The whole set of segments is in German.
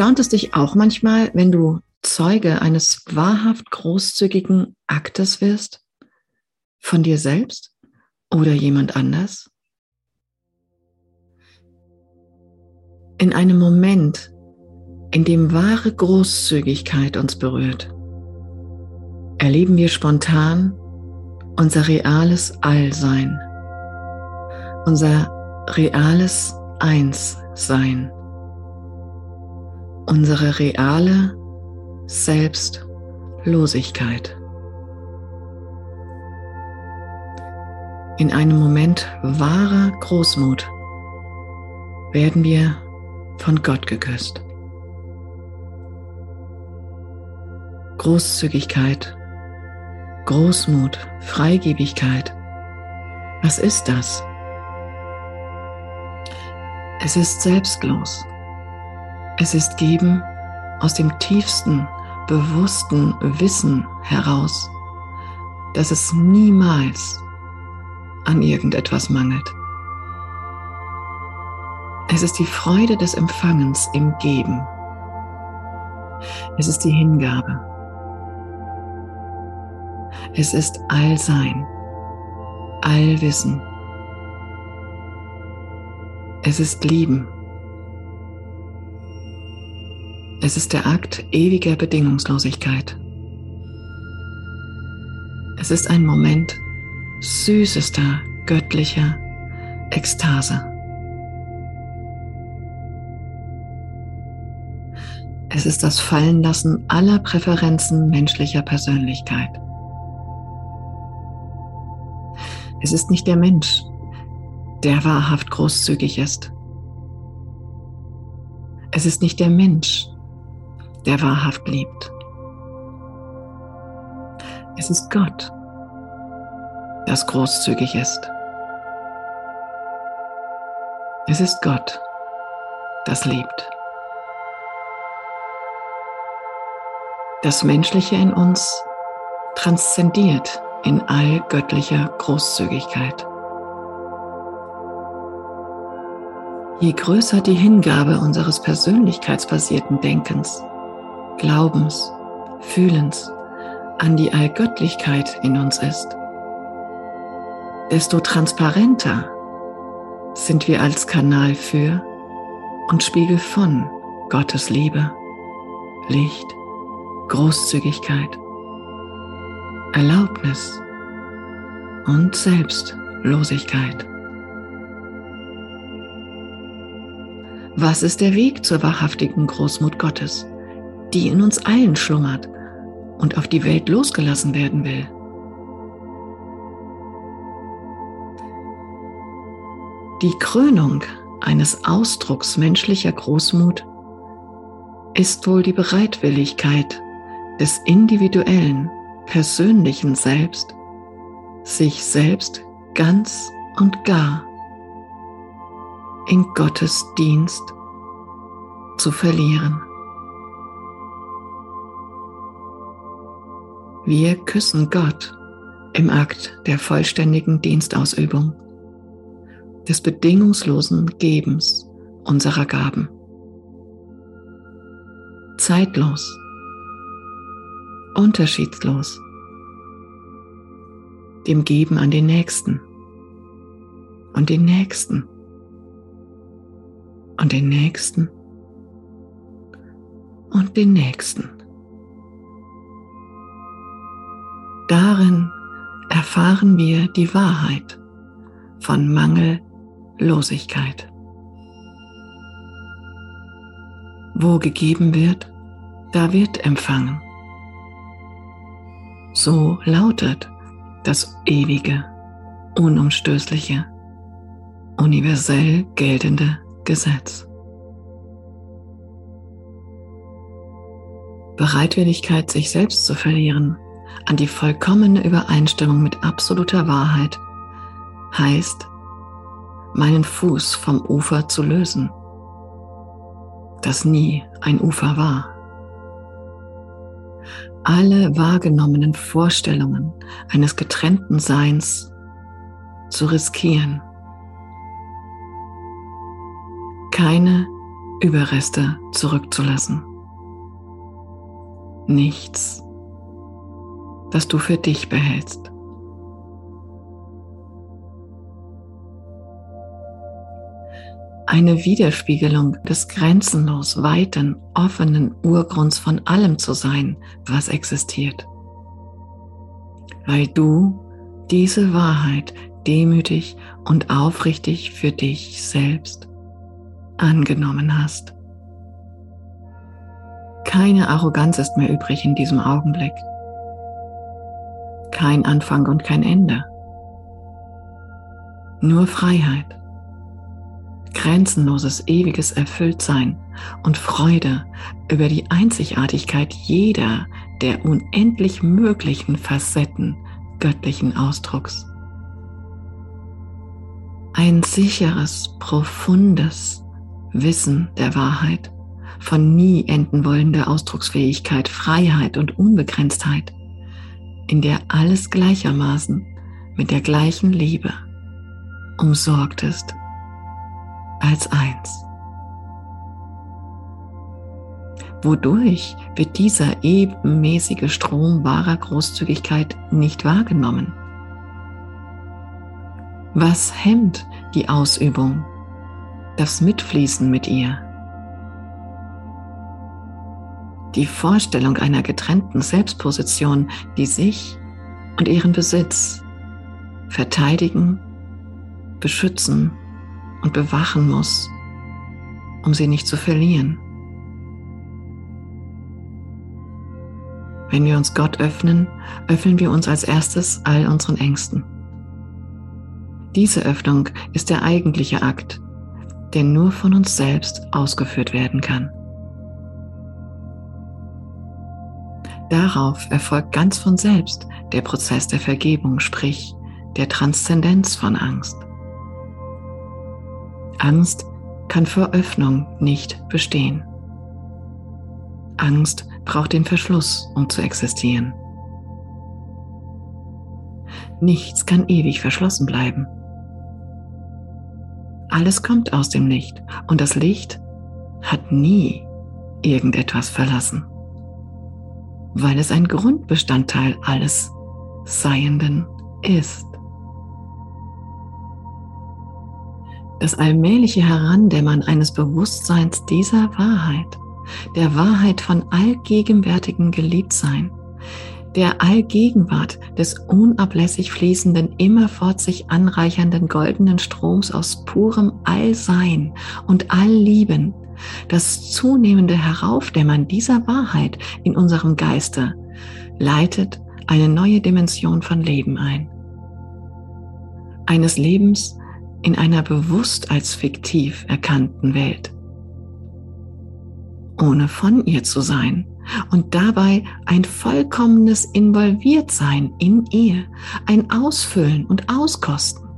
Erstaunt es dich auch manchmal, wenn du Zeuge eines wahrhaft großzügigen Aktes wirst? Von dir selbst oder jemand anders? In einem Moment, in dem wahre Großzügigkeit uns berührt, erleben wir spontan unser reales Allsein, unser reales Einssein, unsere reale Selbstlosigkeit. In einem Moment wahrer Großmut werden wir von Gott geküsst. Großzügigkeit, Großmut, Freigebigkeit. Was ist das? Es ist selbstlos. Es ist Geben aus dem tiefsten, bewussten Wissen heraus, dass es niemals an irgendetwas mangelt. Es ist die Freude des Empfangens im Geben. Es ist die Hingabe. Es ist Allsein, Allwissen. Es ist Lieben. Es ist der Akt ewiger Bedingungslosigkeit. Es ist ein Moment süßester göttlicher Ekstase. Es ist das Fallenlassen aller Präferenzen menschlicher Persönlichkeit. Es ist nicht der Mensch, der wahrhaft großzügig ist. Es ist nicht der Mensch, der wahrhaft liebt. Es ist Gott, das großzügig ist. Es ist Gott, das liebt. Das Menschliche in uns transzendiert in all göttlicher Großzügigkeit. Je größer die Hingabe unseres persönlichkeitsbasierten Denkens, Glaubens, Fühlens an die Allgöttlichkeit in uns ist, desto transparenter sind wir als Kanal für und Spiegel von Gottes Liebe, Licht, Großzügigkeit, Erlaubnis und Selbstlosigkeit. Was ist der Weg zur wahrhaftigen Großmut Gottes? Die in uns allen schlummert und auf die Welt losgelassen werden will. Die Krönung eines Ausdrucks menschlicher Großmut ist wohl die Bereitwilligkeit des individuellen, persönlichen Selbst, sich selbst ganz und gar in Gottes Dienst zu verlieren. Wir küssen Gott im Akt der vollständigen Dienstausübung, des bedingungslosen Gebens unserer Gaben. Zeitlos, unterschiedslos, dem Geben an den Nächsten. Und den Nächsten. Und den Nächsten. Und den Nächsten. Darin erfahren wir die Wahrheit von Mangellosigkeit. Wo gegeben wird, da wird empfangen. So lautet das ewige, unumstößliche, universell geltende Gesetz. Bereitwilligkeit, sich selbst zu verlieren, an die vollkommene Übereinstimmung mit absoluter Wahrheit heißt, meinen Fuß vom Ufer zu lösen, das nie ein Ufer war. Alle wahrgenommenen Vorstellungen eines getrennten Seins zu riskieren. Keine Überreste zurückzulassen. Nichts, das du für dich behältst. Eine Widerspiegelung des grenzenlos weiten, offenen Urgrunds von allem zu sein, was existiert. Weil du diese Wahrheit demütig und aufrichtig für dich selbst angenommen hast. Keine Arroganz ist mehr übrig in diesem Augenblick. Kein Anfang und kein Ende. Nur Freiheit. Grenzenloses, ewiges Erfülltsein und Freude über die Einzigartigkeit jeder der unendlich möglichen Facetten göttlichen Ausdrucks. Ein sicheres, profundes Wissen der Wahrheit, von nie enden wollender Ausdrucksfähigkeit, Freiheit und Unbegrenztheit, in der alles gleichermaßen mit der gleichen Liebe umsorgt ist als eins. Wodurch wird dieser ebenmäßige Strom wahrer Großzügigkeit nicht wahrgenommen? Was hemmt die Ausübung, das Mitfließen mit ihr? Die Vorstellung einer getrennten Selbstposition, die sich und ihren Besitz verteidigen, beschützen und bewachen muss, um sie nicht zu verlieren. Wenn wir uns Gott öffnen, öffnen wir uns als erstes all unseren Ängsten. Diese Öffnung ist der eigentliche Akt, der nur von uns selbst ausgeführt werden kann. Darauf erfolgt ganz von selbst der Prozess der Vergebung, sprich der Transzendenz von Angst. Angst kann vor Öffnung nicht bestehen. Angst braucht den Verschluss, um zu existieren. Nichts kann ewig verschlossen bleiben. Alles kommt aus dem Licht und das Licht hat nie irgendetwas verlassen, weil es ein Grundbestandteil alles Seienden ist. Das allmähliche Herandämmern eines Bewusstseins dieser Wahrheit, der Wahrheit von allgegenwärtigem Geliebtsein, der Allgegenwart des unablässig fließenden, immerfort sich anreichernden goldenen Stroms aus purem Allsein und Alllieben, das zunehmende Heraufdämmern dieser Wahrheit in unserem Geiste leitet eine neue Dimension von Leben ein. Eines Lebens in einer bewusst als fiktiv erkannten Welt. Ohne von ihr zu sein, und dabei ein vollkommenes Involviertsein in ihr, ein Ausfüllen und Auskosten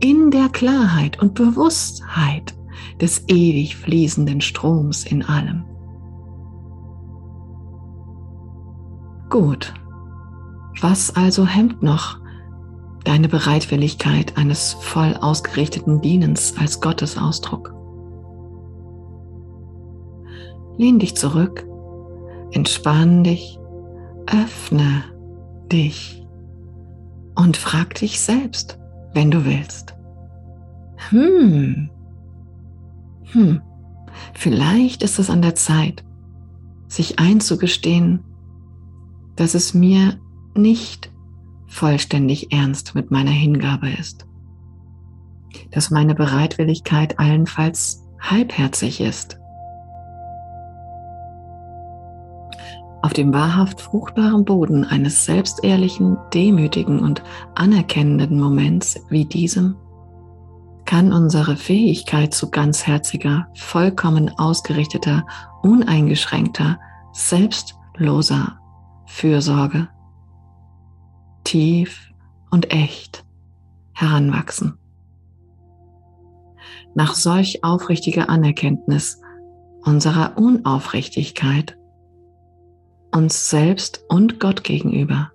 in der Klarheit und Bewusstheit des ewig fließenden Stroms in allem. Gut, was also hemmt noch deine Bereitwilligkeit eines voll ausgerichteten Dienens als Gottesausdruck? Lehn dich zurück Entspann dich, öffne dich und frag dich selbst, wenn du willst. Hm, hm, vielleicht ist es an der Zeit, sich einzugestehen, dass es mir nicht vollständig ernst mit meiner Hingabe ist, dass meine Bereitwilligkeit allenfalls halbherzig ist. Auf dem wahrhaft fruchtbaren Boden eines selbstehrlichen, demütigen und anerkennenden Moments wie diesem kann unsere Fähigkeit zu ganzherziger, vollkommen ausgerichteter, uneingeschränkter, selbstloser Fürsorge tief und echt heranwachsen. Nach solch aufrichtiger Anerkenntnis unserer Unaufrichtigkeit uns selbst und Gott gegenüber,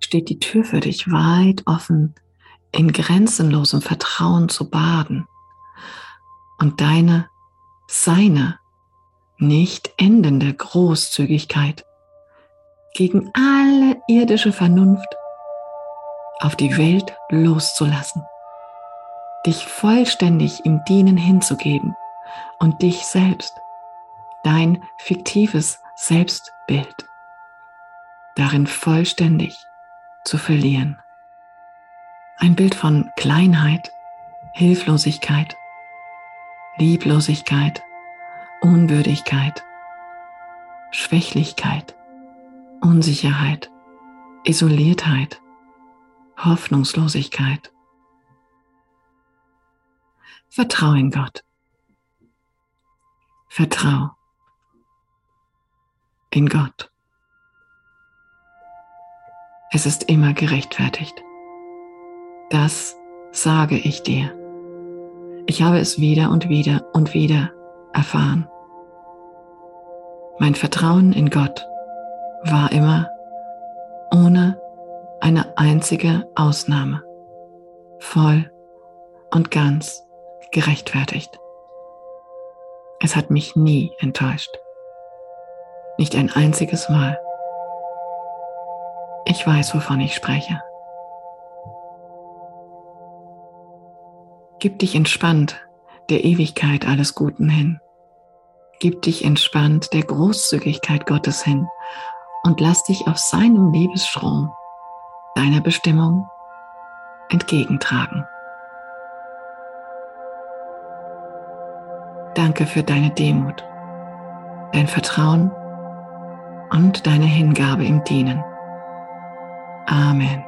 steht die Tür für dich weit offen, in grenzenlosem Vertrauen zu baden und deine seine nicht endende Großzügigkeit gegen alle irdische Vernunft auf die Welt loszulassen, dich vollständig im Dienen hinzugeben und dich selbst, dein fiktives Selbstbild, darin vollständig zu verlieren. Ein Bild von Kleinheit, Hilflosigkeit, Lieblosigkeit, Unwürdigkeit, Schwächlichkeit, Unsicherheit, Isoliertheit, Hoffnungslosigkeit. Vertrau in Gott. Vertrau in Gott. Es ist immer gerechtfertigt. Das sage ich dir. Ich habe es wieder und wieder und wieder erfahren. Mein Vertrauen in Gott war immer ohne eine einzige Ausnahme voll und ganz gerechtfertigt. Es hat mich nie enttäuscht. Nicht ein einziges Mal. Ich weiß, wovon ich spreche. Gib dich entspannt der Ewigkeit alles Guten hin. Gib dich entspannt der Großzügigkeit Gottes hin und lass dich auf seinem Liebesstrom deiner Bestimmung entgegentragen. Danke für deine Demut, dein Vertrauen und deine Hingabe im Dienen. Amen.